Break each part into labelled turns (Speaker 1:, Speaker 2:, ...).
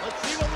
Speaker 1: Let's see what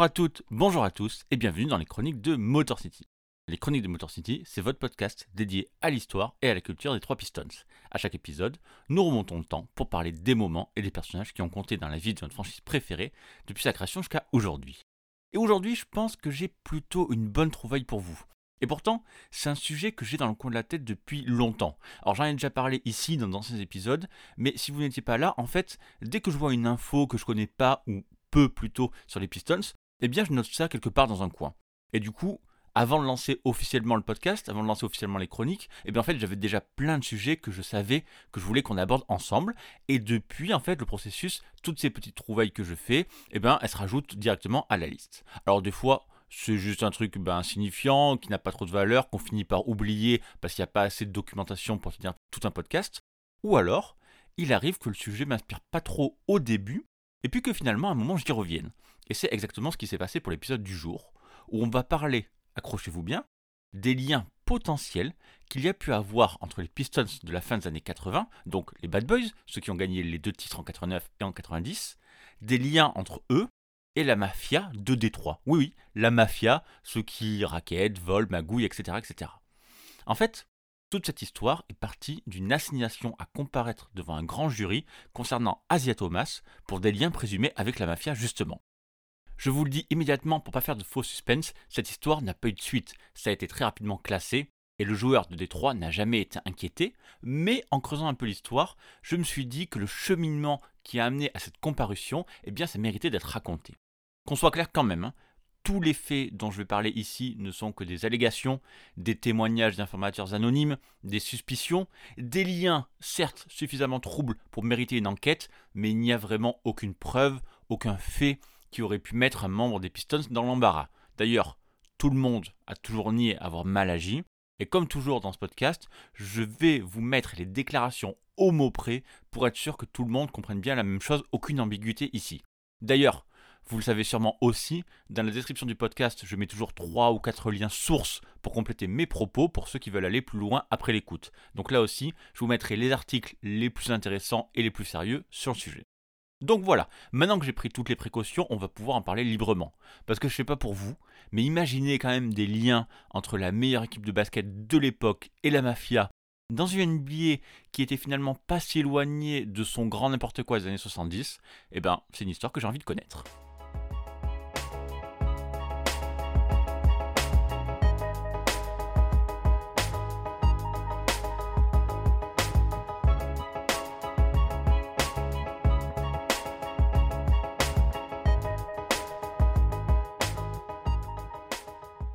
Speaker 2: Bonjour à toutes, bonjour à tous et bienvenue dans les chroniques de Motor City. Les chroniques de Motor City, c'est votre podcast dédié à l'histoire et à la culture des trois Pistons. À chaque épisode, nous remontons le temps pour parler des moments et des personnages qui ont compté dans la vie de notre franchise préférée depuis sa création jusqu'à aujourd'hui. Et aujourd'hui, je pense que j'ai plutôt une bonne trouvaille pour vous. Et pourtant, c'est un sujet que j'ai dans le coin de la tête depuis longtemps. Alors j'en ai déjà parlé ici dans d'anciens épisodes, mais si vous n'étiez pas là, en fait, dès que je vois une info que je connais pas ou peu plutôt sur les Pistons, eh bien je note ça quelque part dans un coin. Et du coup, avant de lancer officiellement le podcast, avant de lancer officiellement les chroniques, eh bien en fait j'avais déjà plein de sujets que je savais que je voulais qu'on aborde ensemble. Et depuis en fait le processus, toutes ces petites trouvailles que je fais, eh bien elles se rajoutent directement à la liste. Alors des fois c'est juste un truc ben, insignifiant, qui n'a pas trop de valeur, qu'on finit par oublier parce qu'il n'y a pas assez de documentation pour tenir tout un podcast. Ou alors, il arrive que le sujet m'inspire pas trop au début, et puis que finalement à un moment j'y revienne. Et c'est exactement ce qui s'est passé pour l'épisode du jour, où on va parler, accrochez-vous bien, des liens potentiels qu'il y a pu avoir entre les Pistons de la fin des années 80, donc les Bad Boys, ceux qui ont gagné les deux titres en 89 et en 90, des liens entre eux et la mafia de Détroit. Oui, oui, la mafia, ceux qui raquettent, volent, magouillent, etc., etc. En fait, toute cette histoire est partie d'une assignation à comparaître devant un grand jury concernant Asia Thomas pour des liens présumés avec la mafia justement. Je vous le dis immédiatement pour pas faire de faux suspense, cette histoire n'a pas eu de suite, ça a été très rapidement classé et le joueur de Détroit n'a jamais été inquiété, mais en creusant un peu l'histoire, je me suis dit que le cheminement qui a amené à cette comparution, eh bien ça méritait d'être raconté. Qu'on soit clair quand même, hein, tous les faits dont je vais parler ici ne sont que des allégations, des témoignages d'informateurs anonymes, des suspicions, des liens certes suffisamment troubles pour mériter une enquête, mais il n'y a vraiment aucune preuve, aucun fait qui aurait pu mettre un membre des Pistons dans l'embarras. D'ailleurs, tout le monde a toujours nié avoir mal agi, et comme toujours dans ce podcast, je vais vous mettre les déclarations au mot près pour être sûr que tout le monde comprenne bien la même chose, aucune ambiguïté ici. D'ailleurs, vous le savez sûrement aussi, dans la description du podcast, je mets toujours 3 ou 4 liens sources pour compléter mes propos pour ceux qui veulent aller plus loin après l'écoute. Donc là aussi, je vous mettrai les articles les plus intéressants et les plus sérieux sur le sujet. Donc voilà, maintenant que j'ai pris toutes les précautions, on va pouvoir en parler librement. Parce que je sais pas pour vous, mais imaginez quand même des liens entre la meilleure équipe de basket de l'époque et la mafia dans une NBA qui était finalement pas si éloignée de son grand n'importe quoi des années 70, eh ben c'est une histoire que j'ai envie de connaître.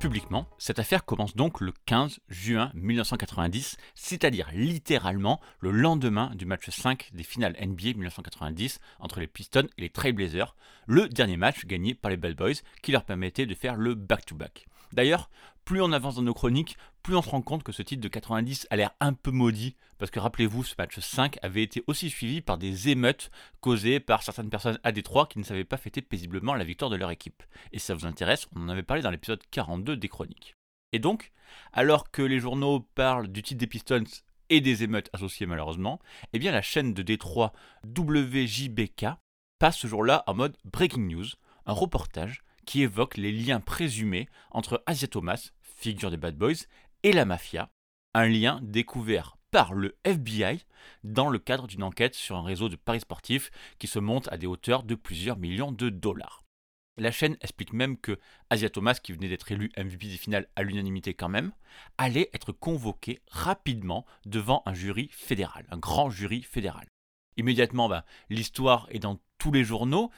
Speaker 2: Publiquement, cette affaire commence donc le 15 juin 1990, c'est-à-dire littéralement le lendemain du match 5 des finales NBA 1990 entre les Pistons et les Trailblazers, le dernier match gagné par les Bad Boys qui leur permettait de faire le back-to-back. D'ailleurs, plus on avance dans nos chroniques, plus on se rend compte que ce titre de 90 a l'air un peu maudit, parce que rappelez-vous, ce match 5 avait été aussi suivi par des émeutes causées par certaines personnes à Détroit qui ne savaient pas fêter paisiblement la victoire de leur équipe. Et si ça vous intéresse, on en avait parlé dans l'épisode 42 des chroniques. Et donc, alors que les journaux parlent du titre des Pistons et des émeutes associées malheureusement, eh bien la chaîne de Détroit WJBK passe ce jour-là en mode Breaking News, un reportage qui évoque les liens présumés entre Asia Thomas, figure des Bad Boys, et la mafia, un lien découvert par le FBI dans le cadre d'une enquête sur un réseau de paris sportifs qui se monte à des hauteurs de plusieurs millions de dollars. La chaîne explique même que Asia Thomas, qui venait d'être élu MVP des finales à l'unanimité quand même, allait être convoqué rapidement devant un jury fédéral, un grand jury fédéral. Immédiatement, bah, l'histoire est dans tous les journaux,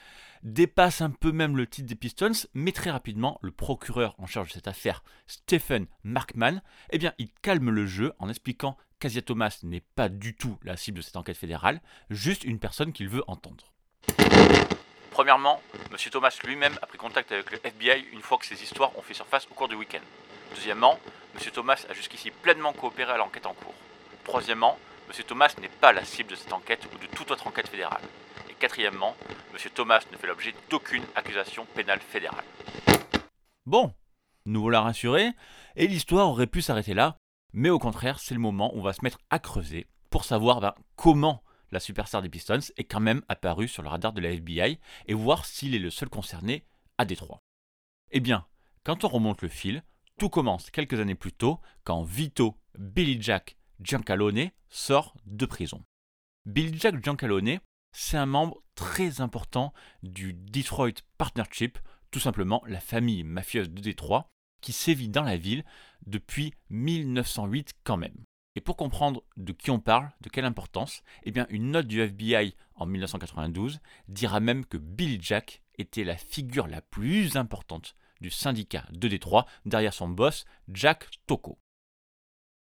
Speaker 2: dépasse un peu même le titre des Pistons, mais très rapidement, le procureur en charge de cette affaire, Stephen Markman, eh bien, il calme le jeu en expliquant qu'Asia Thomas n'est pas du tout la cible de cette enquête fédérale, juste une personne qu'il veut entendre. Premièrement, M. Thomas lui-même a pris contact avec le FBI une fois que ces histoires ont fait surface au cours du week-end. Deuxièmement, M. Thomas a jusqu'ici pleinement coopéré à l'enquête en cours. Troisièmement, M. Thomas n'est pas la cible de cette enquête ou de toute autre enquête fédérale. Quatrièmement, M. Thomas ne fait l'objet d'aucune accusation pénale fédérale. Bon, nous voilà rassurés, et l'histoire aurait pu s'arrêter là, mais au contraire, c'est le moment où on va se mettre à creuser pour savoir ben, comment la superstar des Pistons est quand même apparue sur le radar de la FBI et voir s'il est le seul concerné à Détroit. Eh bien, quand on remonte le fil, tout commence quelques années plus tôt quand Vito Billy Jack Giancalone sort de prison. Billy Jack Giancalone, c'est un membre très important du Detroit Partnership, tout simplement la famille mafieuse de Détroit, qui sévit dans la ville depuis 1908 quand même. Et pour comprendre de qui on parle, de quelle importance, eh bien une note du FBI en 1992 dira même que Billy Jack était la figure la plus importante du syndicat de Détroit derrière son boss Jack Tocco.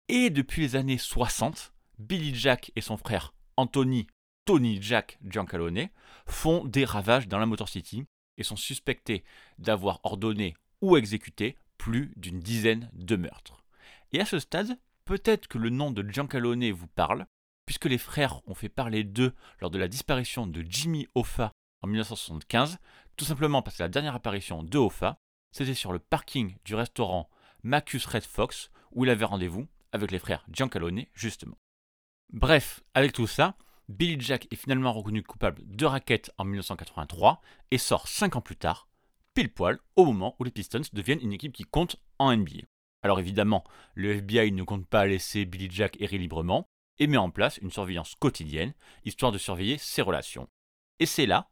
Speaker 2: Et depuis les années 60, Billy Jack et son frère Anthony Tony Jack Giancalone font des ravages dans la Motor City et sont suspectés d'avoir ordonné ou exécuté plus d'une dizaine de meurtres. Et à ce stade, peut-être que le nom de Giancalone vous parle, puisque les frères ont fait parler d'eux lors de la disparition de Jimmy Hoffa en 1975, tout simplement parce que la dernière apparition de Hoffa, c'était sur le parking du restaurant Macus Red Fox, où il avait rendez-vous avec les frères Giancalone, justement. Bref, avec tout ça, Billy Jack est finalement reconnu coupable de racket en 1983 et sort 5 ans plus tard, pile poil au moment où les Pistons deviennent une équipe qui compte en NBA. Alors évidemment, le FBI ne compte pas laisser Billy Jack errer librement et met en place une surveillance quotidienne, histoire de surveiller ses relations. Et c'est là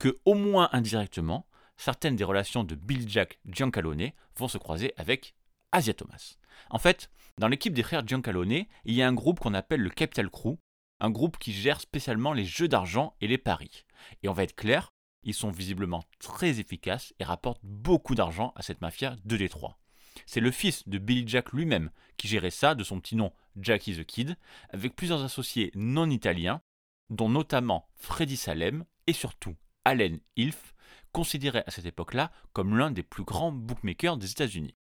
Speaker 2: que, au moins indirectement, certaines des relations de Billy Jack Giancalone vont se croiser avec Asia Thomas. En fait, dans l'équipe des frères Giancalone, il y a un groupe qu'on appelle le Capital Crew, un groupe qui gère spécialement les jeux d'argent et les paris. Et on va être clair, ils sont visiblement très efficaces et rapportent beaucoup d'argent à cette mafia de Détroit. C'est le fils de Billy Jack lui-même qui gérait ça de son petit nom Jackie the Kid, avec plusieurs associés non italiens, dont notamment Freddy Salem et surtout Allen Ilf, considéré à cette époque-là comme l'un des plus grands bookmakers des États-Unis.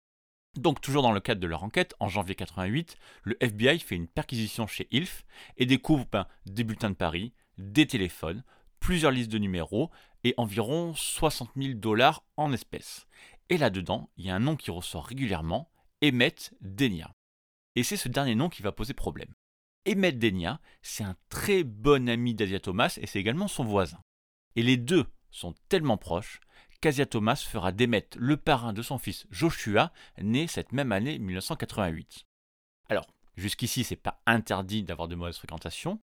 Speaker 2: Donc, toujours dans le cadre de leur enquête, en janvier 88, le FBI fait une perquisition chez Ilf et découvre ben, des bulletins de paris, des téléphones, plusieurs listes de numéros et environ 60 000 dollars en espèces. Et là-dedans, il y a un nom qui ressort régulièrement, Emmett Denia. Et c'est ce dernier nom qui va poser problème. Emmett Denia, c'est un très bon ami d'Asia Thomas et c'est également son voisin. Et les deux sont tellement proches qu'Asia Thomas fera démettre le parrain de son fils Joshua, né cette même année 1988. Alors, jusqu'ici, c'est pas interdit d'avoir de mauvaises fréquentations,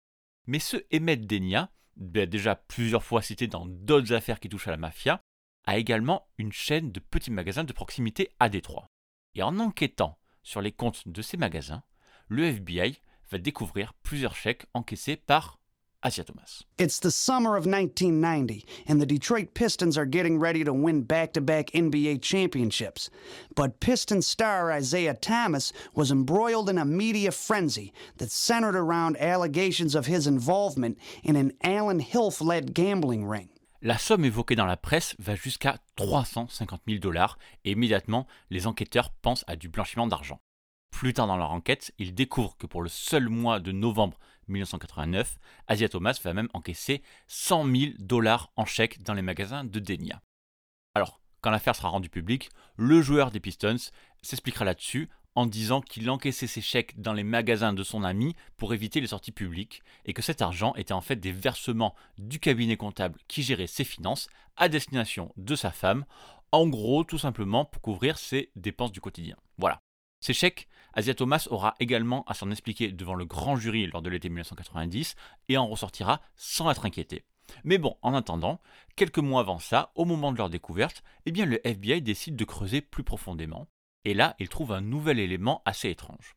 Speaker 2: mais ce Emmett Denia, ben, déjà plusieurs fois cité dans d'autres affaires qui touchent à la mafia, a également une chaîne de petits magasins de proximité à Détroit. Et en enquêtant sur les comptes de ces magasins, le FBI va découvrir plusieurs chèques encaissés par Asia Thomas.
Speaker 3: It's the summer of 1990, and the Detroit Pistons are getting ready to win back to back NBA championships. But Piston star Isaiah Thomas was embroiled in a media frenzy that centered around allegations of his involvement in an Alan Hilf led gambling ring.
Speaker 2: La somme évoquée dans la presse va jusqu'à 350 000 dollars et immédiatement les enquêteurs pensent à du blanchiment d'argent. Plus tard dans leur enquête, ils découvrent que pour le seul mois de novembre 1989, Asia Thomas va même encaisser 100 000 dollars en chèques dans les magasins de Denia. Alors, quand l'affaire sera rendue publique, le joueur des Pistons s'expliquera là-dessus en disant qu'il encaissait ses chèques dans les magasins de son ami pour éviter les sorties publiques et que cet argent était en fait des versements du cabinet comptable qui gérait ses finances à destination de sa femme, en gros tout simplement pour couvrir ses dépenses du quotidien. Voilà. Ces chèques, Asia Thomas aura également à s'en expliquer devant le grand jury lors de l'été 1990 et en ressortira sans être inquiété. Mais bon, en attendant, quelques mois avant ça, au moment de leur découverte, eh bien le FBI décide de creuser plus profondément et là, il trouve un nouvel élément assez étrange.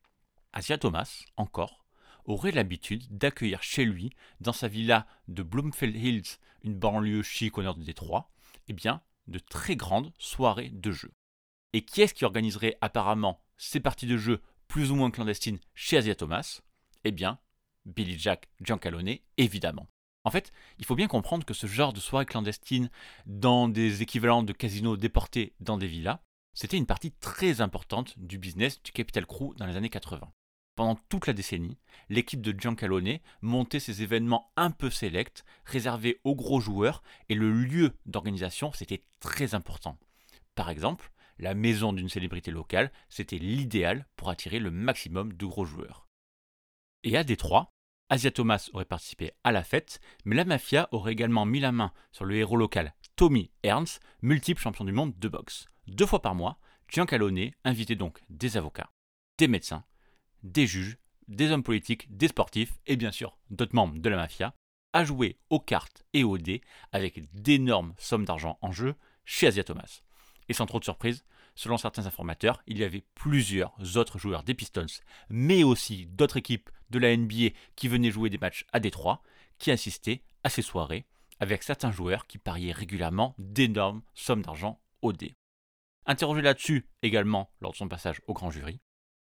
Speaker 2: Asia Thomas, encore, aurait l'habitude d'accueillir chez lui, dans sa villa de Bloomfield Hills, une banlieue chic au nord de Détroit, eh bien, de très grandes soirées de jeu. Et qui est-ce qui organiserait apparemment ces parties de jeu plus ou moins clandestines chez Asia Thomas Eh bien, Billy Jack Giancalone, évidemment. En fait, il faut bien comprendre que ce genre de soirée clandestine dans des équivalents de casinos déportés dans des villas, c'était une partie très importante du business du Capital Crew dans les années 80. Pendant toute la décennie, l'équipe de Giancalone montait ces événements un peu sélects, réservés aux gros joueurs, et le lieu d'organisation, c'était très important. Par exemple, la maison d'une célébrité locale, c'était l'idéal pour attirer le maximum de gros joueurs. Et à Détroit, Asia Thomas aurait participé à la fête, mais la mafia aurait également mis la main sur le héros local Tommy Ernst, multiple champion du monde de boxe. Deux fois par mois, Giancalone invitait donc des avocats, des médecins, des juges, des hommes politiques, des sportifs et bien sûr d'autres membres de la mafia à jouer aux cartes et aux dés avec d'énormes sommes d'argent en jeu chez Asia Thomas. Et sans trop de surprise, selon certains informateurs, il y avait plusieurs autres joueurs des Pistons, mais aussi d'autres équipes de la NBA qui venaient jouer des matchs à Détroit, qui assistaient à ces soirées, avec certains joueurs qui pariaient régulièrement d'énormes sommes d'argent au dé. Interrogé là-dessus également lors de son passage au grand jury,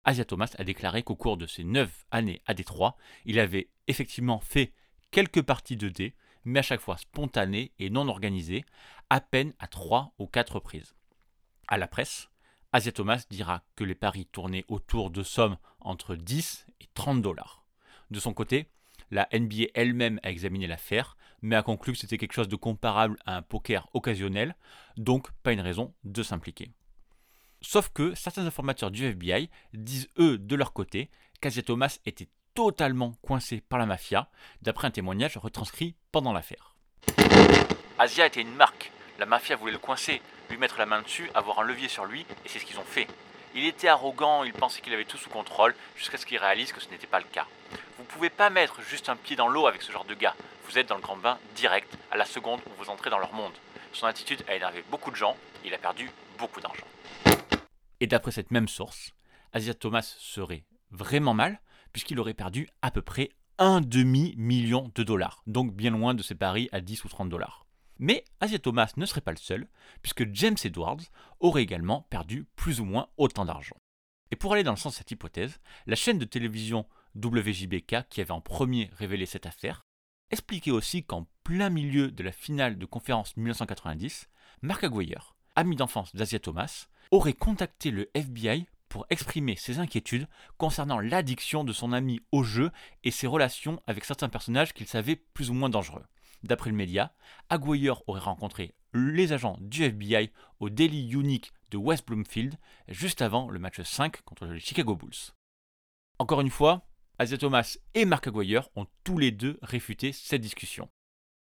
Speaker 2: Asia Thomas a déclaré qu'au cours de ses 9 années à Détroit, il avait effectivement fait quelques parties de dés, mais à chaque fois spontanées et non organisées, à peine à 3 ou 4 reprises. À la presse, Asia Thomas dira que les paris tournaient autour de sommes entre 10 et 30 dollars. De son côté, la NBA elle-même a examiné l'affaire, mais a conclu que c'était quelque chose de comparable à un poker occasionnel, donc pas une raison de s'impliquer. Sauf que certains informateurs du FBI disent eux de leur côté qu'Asia Thomas était totalement coincé par la mafia, d'après un témoignage retranscrit pendant l'affaire. Asia était une marque, la mafia voulait le coincer, lui mettre la main dessus, avoir un levier sur lui, et c'est ce qu'ils ont fait. Il était arrogant, il pensait qu'il avait tout sous contrôle, jusqu'à ce qu'il réalise que ce n'était pas le cas. Vous pouvez pas mettre juste un pied dans l'eau avec ce genre de gars. Vous êtes dans le grand bain direct, à la seconde où vous entrez dans leur monde. Son attitude a énervé beaucoup de gens, il a perdu beaucoup d'argent. Et d'après cette même source, Asia Thomas serait vraiment mal, puisqu'il aurait perdu à peu près un demi-million de dollars, donc bien loin de ses paris à 10 ou 30 dollars. Mais Asia Thomas ne serait pas le seul, puisque James Edwards aurait également perdu plus ou moins autant d'argent. Et pour aller dans le sens de cette hypothèse, la chaîne de télévision WJBK, qui avait en premier révélé cette affaire, expliquait aussi qu'en plein milieu de la finale de conférence 1990, Mark Aguirre, ami d'enfance d'Asia Thomas, aurait contacté le FBI pour exprimer ses inquiétudes concernant l'addiction de son ami au jeu et ses relations avec certains personnages qu'il savait plus ou moins dangereux. D'après le média, Aguirre aurait rencontré les agents du FBI au Daily Unique de West Bloomfield juste avant le match 5 contre les Chicago Bulls. Encore une fois, Asia Thomas et Mark Aguirre ont tous les deux réfuté cette discussion.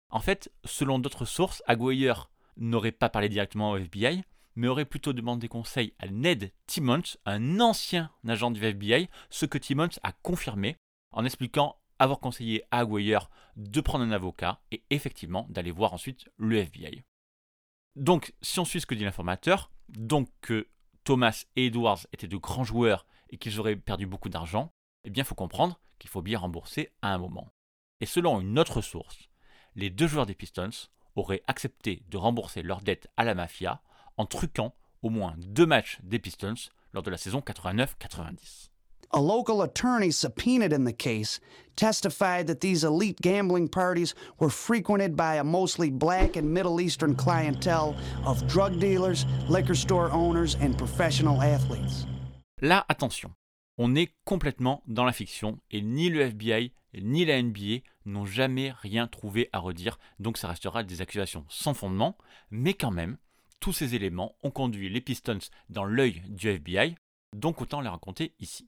Speaker 2: En fait, selon d'autres sources, Aguirre n'aurait pas parlé directement au FBI, mais aurait plutôt demandé conseil à Ned Timmons, un ancien agent du FBI, ce que Timmons a confirmé en expliquant avoir conseillé à Aguirre de prendre un avocat et effectivement d'aller voir ensuite le FBI. Donc, si on suit ce que dit l'informateur, donc que Thomas et Edwards étaient de grands joueurs et qu'ils auraient perdu beaucoup d'argent, eh bien, il faut comprendre qu'il faut bien rembourser à un moment. Et selon une autre source, les deux joueurs des Pistons auraient accepté de rembourser leurs dettes à la mafia en truquant au moins deux matchs des Pistons lors de la saison 89-90.
Speaker 3: A local attorney subpoenaed in the case testified that these elite gambling parties were frequented by a mostly black and Middle Eastern clientele of drug dealers, liquor store owners, and professional athletes.
Speaker 2: Là, attention, on est complètement dans la fiction et ni le FBI ni la NBA n'ont jamais rien trouvé à redire, donc ça restera des accusations sans fondement, mais quand même, tous ces éléments ont conduit les Pistons dans l'œil du FBI, donc autant les raconter ici.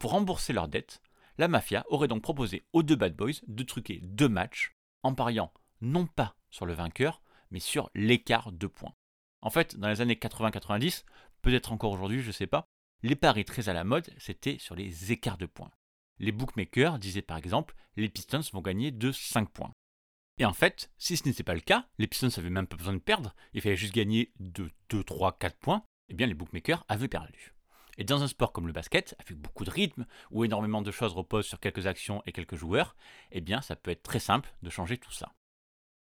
Speaker 2: Pour rembourser leurs dettes, la mafia aurait donc proposé aux deux Bad Boys de truquer deux matchs en pariant non pas sur le vainqueur, mais sur l'écart de points. En fait, dans les années 80-90, peut-être encore aujourd'hui, je ne sais pas, les paris très à la mode, c'était sur les écarts de points. Les bookmakers disaient par exemple, les Pistons vont gagner de 5 points. Et en fait, si ce n'était pas le cas, les Pistons n'avaient même pas besoin de perdre, il fallait juste gagner de 2, 3, 4 points, et eh bien les bookmakers avaient perdu. Et dans un sport comme le basket, avec beaucoup de rythme, où énormément de choses reposent sur quelques actions et quelques joueurs, eh bien ça peut être très simple de changer tout ça.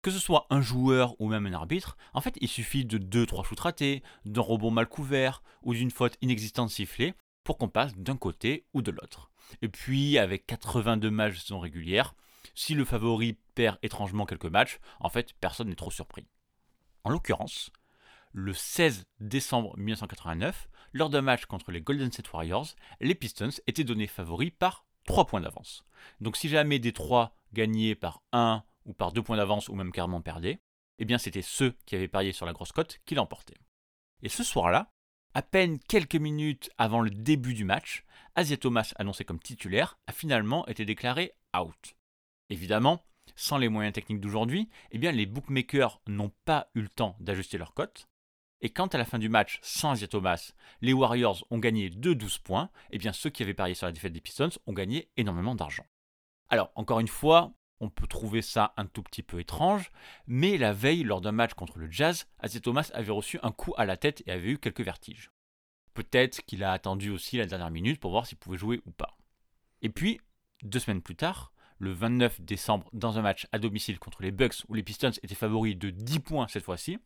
Speaker 2: Que ce soit un joueur ou même un arbitre, en fait il suffit de 2-3 shoots ratés, d'un rebond mal couvert ou d'une faute inexistante sifflée pour qu'on passe d'un côté ou de l'autre. Et puis avec 82 matchs de saison régulière, si le favori perd étrangement quelques matchs, en fait, personne n'est trop surpris. En l'occurrence, le 16 décembre 1989, lors d'un match contre les Golden State Warriors, les Pistons étaient donnés favoris par 3 points d'avance. Donc si jamais des 3 gagnaient par 1 ou par 2 points d'avance ou même carrément perdaient, eh c'était ceux qui avaient parié sur la grosse cote qui l'emportaient. Et ce soir-là, à peine quelques minutes avant le début du match, Asia Thomas, annoncé comme titulaire, a finalement été déclaré out. Évidemment, sans les moyens techniques d'aujourd'hui, eh bien les bookmakers n'ont pas eu le temps d'ajuster leur cote. Et quand à la fin du match, sans Asia Thomas, les Warriors ont gagné de 12 points, eh bien ceux qui avaient parié sur la défaite des Pistons ont gagné énormément d'argent. Alors, encore une fois, on peut trouver ça un tout petit peu étrange, mais la veille, lors d'un match contre le Jazz, Asia Thomas avait reçu un coup à la tête et avait eu quelques vertiges. Peut-être qu'il a attendu aussi la dernière minute pour voir s'il pouvait jouer ou pas. Et puis, deux semaines plus tard, le 29 décembre, dans un match à domicile contre les Bucks où les Pistons étaient favoris de 10 points cette fois-ci,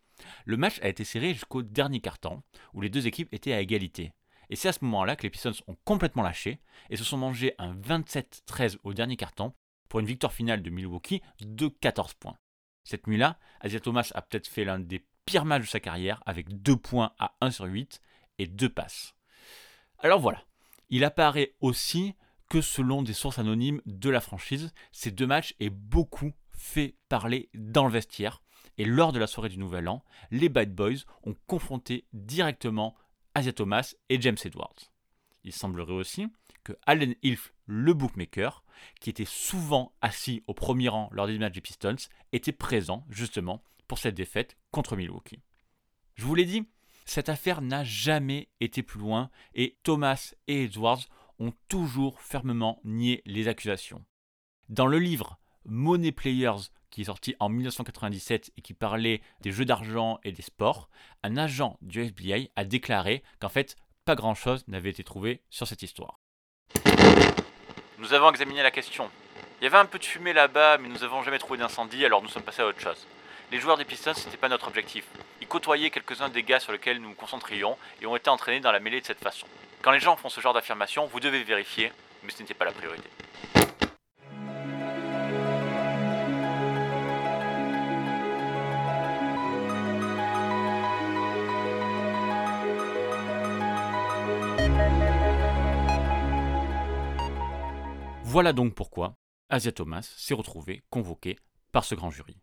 Speaker 2: le match a été serré jusqu'au dernier quart-temps, où les deux équipes étaient à égalité. Et c'est à ce moment-là que les Pistons ont complètement lâché et se sont mangés un 27-13 au dernier quart-temps pour une victoire finale de Milwaukee de 14 points. Cette nuit-là, Asia Thomas a peut-être fait l'un des pires matchs de sa carrière avec 2 points à 1 sur 8 et 2 passes. Alors voilà, il apparaît aussi que selon des sources anonymes de la franchise, ces deux matchs aient beaucoup fait parler dans le vestiaire. Et lors de la soirée du Nouvel An, les Bad Boys ont confronté directement Asia Thomas et James Edwards. Il semblerait aussi que Allen Hilf, le bookmaker, qui était souvent assis au premier rang lors des matchs des Pistons, était présent justement pour cette défaite contre Milwaukee. Je vous l'ai dit, cette affaire n'a jamais été plus loin et Thomas et Edwards ont toujours fermement nié les accusations. Dans le livre Money Players, qui est sorti en 1997 et qui parlait des jeux d'argent et des sports, un agent du FBI a déclaré qu'en fait, pas grand-chose n'avait été trouvé sur cette histoire. Nous avons examiné la question. Il y avait un peu de fumée là-bas, mais nous n'avons jamais trouvé d'incendie, alors nous sommes passés à autre chose. Les joueurs des Pistons, ce n'était pas notre objectif. Ils côtoyaient quelques-uns des gars sur lesquels nous nous concentrions et ont été entraînés dans la mêlée de cette façon. Quand les gens font ce genre d'affirmation, vous devez vérifier, mais ce n'était pas la priorité. Voilà donc pourquoi Asia Thomas s'est retrouvé convoqué par ce grand jury.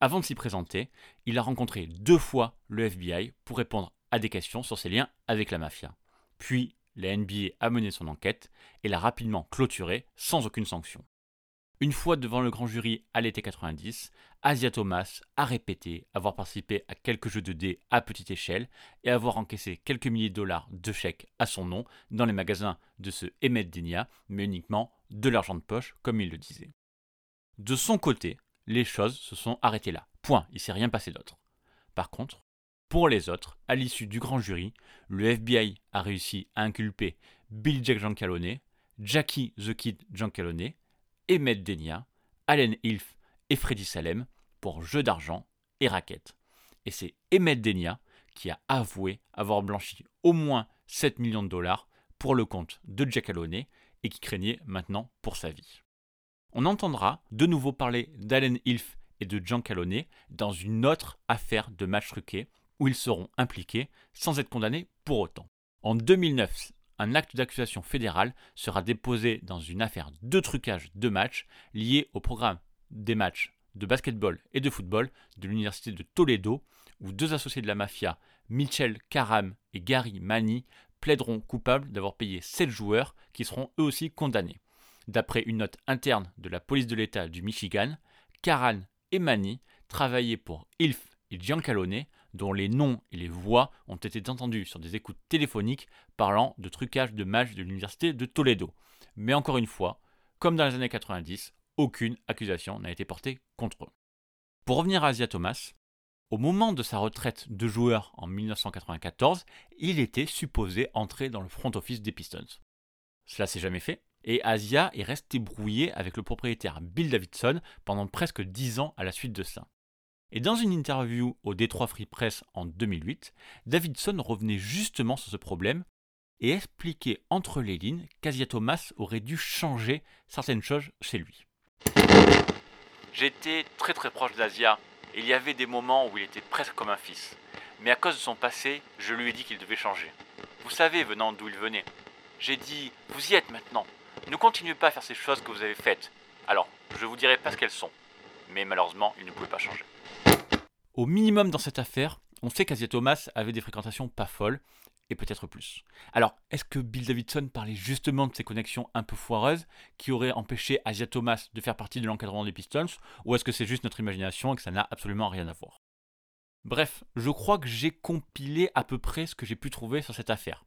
Speaker 2: Avant de s'y présenter, il a rencontré deux fois le FBI pour répondre à des questions sur ses liens avec la mafia. Puis, la NBA a mené son enquête et l'a rapidement clôturée sans aucune sanction. Une fois devant le grand jury à l'été 90, Asia Thomas a répété avoir participé à quelques jeux de dés à petite échelle et avoir encaissé quelques milliers de dollars de chèques à son nom dans les magasins de ce Emmett Denia, mais uniquement de l'argent de poche, comme il le disait. De son côté, les choses se sont arrêtées là. Point, il s'est rien passé d'autre. Par contre, pour les autres, à l'issue du grand jury, le FBI a réussi à inculper Bill Jack Giancalone, Jackie the Kid Giancalone, Emmett Denia, Allen Hilf et Freddy Salem pour jeu d'argent et raquettes. Et c'est Emmett Denia qui a avoué avoir blanchi au moins 7 millions de dollars pour le compte de Giancalone et qui craignait maintenant pour sa vie. On entendra de nouveau parler d'Allen Hilf et de Giancalone dans une autre affaire de match truqué où ils seront impliqués sans être condamnés pour autant. En 2009, un acte d'accusation fédéral sera déposé dans une affaire de trucage de matchs liée au programme des matchs de basketball et de football de l'université de Toledo, où deux associés de la mafia, Mitchell Karam et Gary Mani, plaideront coupables d'avoir payé 7 joueurs qui seront eux aussi condamnés. D'après une note interne de la police de l'État du Michigan, Karan et Mani travaillaient pour Ilf et Giancalone, dont les noms et les voix ont été entendus sur des écoutes téléphoniques parlant de trucage de matchs de l'université de Toledo. Mais encore une fois, comme dans les années 90, aucune accusation n'a été portée contre eux. Pour revenir à Asia Thomas, au moment de sa retraite de joueur en 1994, il était supposé entrer dans le front office des Pistons. Cela s'est jamais fait, et Asia est resté brouillé avec le propriétaire Bill Davidson pendant presque 10 ans à la suite de ça. Et dans une interview au Detroit Free Press en 2008, Davidson revenait justement sur ce problème et expliquait entre les lignes qu'Asia Thomas aurait dû changer certaines choses chez lui. J'étais très très proche d'Asia et il y avait des moments où il était presque comme un fils. Mais à cause de son passé, je lui ai dit qu'il devait changer. Vous savez, venant d'où il venait. J'ai dit, vous y êtes maintenant. Ne continuez pas à faire ces choses que vous avez faites. Alors, je vous dirai pas ce qu'elles sont. Mais malheureusement, il ne pouvait pas changer. Au minimum dans cette affaire, on sait qu'Asia Thomas avait des fréquentations pas folles, et peut-être plus. Alors, est-ce que Bill Davidson parlait justement de ces connexions un peu foireuses qui auraient empêché Asia Thomas de faire partie de l'encadrement des Pistons, ou est-ce que c'est juste notre imagination et que ça n'a absolument rien à voir? Bref, je crois que j'ai compilé à peu près ce que j'ai pu trouver sur cette affaire.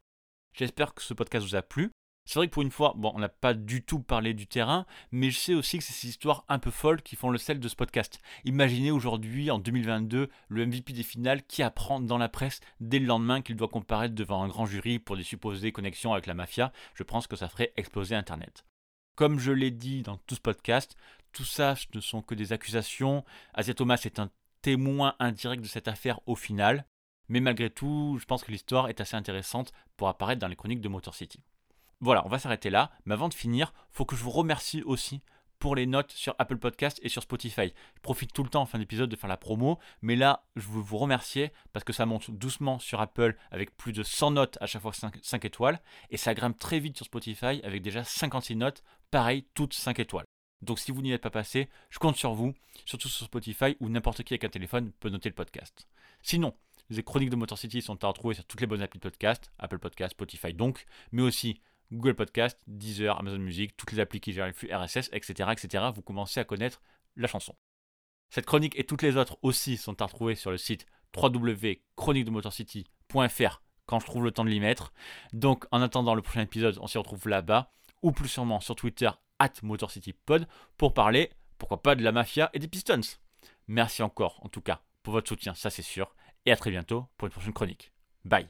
Speaker 2: J'espère que ce podcast vous a plu. C'est vrai que pour une fois, bon, on n'a pas du tout parlé du terrain, mais je sais aussi que c'est ces histoires un peu folles qui font le sel de ce podcast. Imaginez aujourd'hui, en 2022, le MVP des finales qui apprend dans la presse dès le lendemain qu'il doit comparaître devant un grand jury pour des supposées connexions avec la mafia. Je pense que ça ferait exploser Internet. Comme je l'ai dit dans tout ce podcast, tout ça ne sont que des accusations. Asia Thomas est un témoin indirect de cette affaire au final. Mais malgré tout, je pense que l'histoire est assez intéressante pour apparaître dans les chroniques de Motor City. Voilà, on va s'arrêter là. Mais avant de finir, faut que je vous remercie aussi pour les notes sur Apple Podcast et sur Spotify. Je profite tout le temps en fin d'épisode de faire la promo, mais là, je veux vous remercier parce que ça monte doucement sur Apple avec plus de 100 notes à chaque fois 5, étoiles, et ça grimpe très vite sur Spotify avec déjà 56 notes, pareil, toutes 5 étoiles. Donc si vous n'y êtes pas passé, je compte sur vous, surtout sur Spotify où n'importe qui avec un téléphone peut noter le podcast. Sinon, les chroniques de Motor City sont à retrouver sur toutes les bonnes applis de podcast, Apple Podcast, Spotify donc, mais aussi Google Podcast, Deezer, Amazon Music, toutes les applis qui gèrent le flux RSS, etc., etc. Vous commencez à connaître la chanson. Cette chronique et toutes les autres aussi sont à retrouver sur le site www.chroniquedemotorcity.fr quand je trouve le temps de l'y mettre. Donc en attendant le prochain épisode, on s'y retrouve là-bas, ou plus sûrement sur Twitter, at MotorCityPod, pour parler, pourquoi pas, de la mafia et des Pistons. Merci encore, en tout cas, pour votre soutien, ça c'est sûr, et à très bientôt pour une prochaine chronique. Bye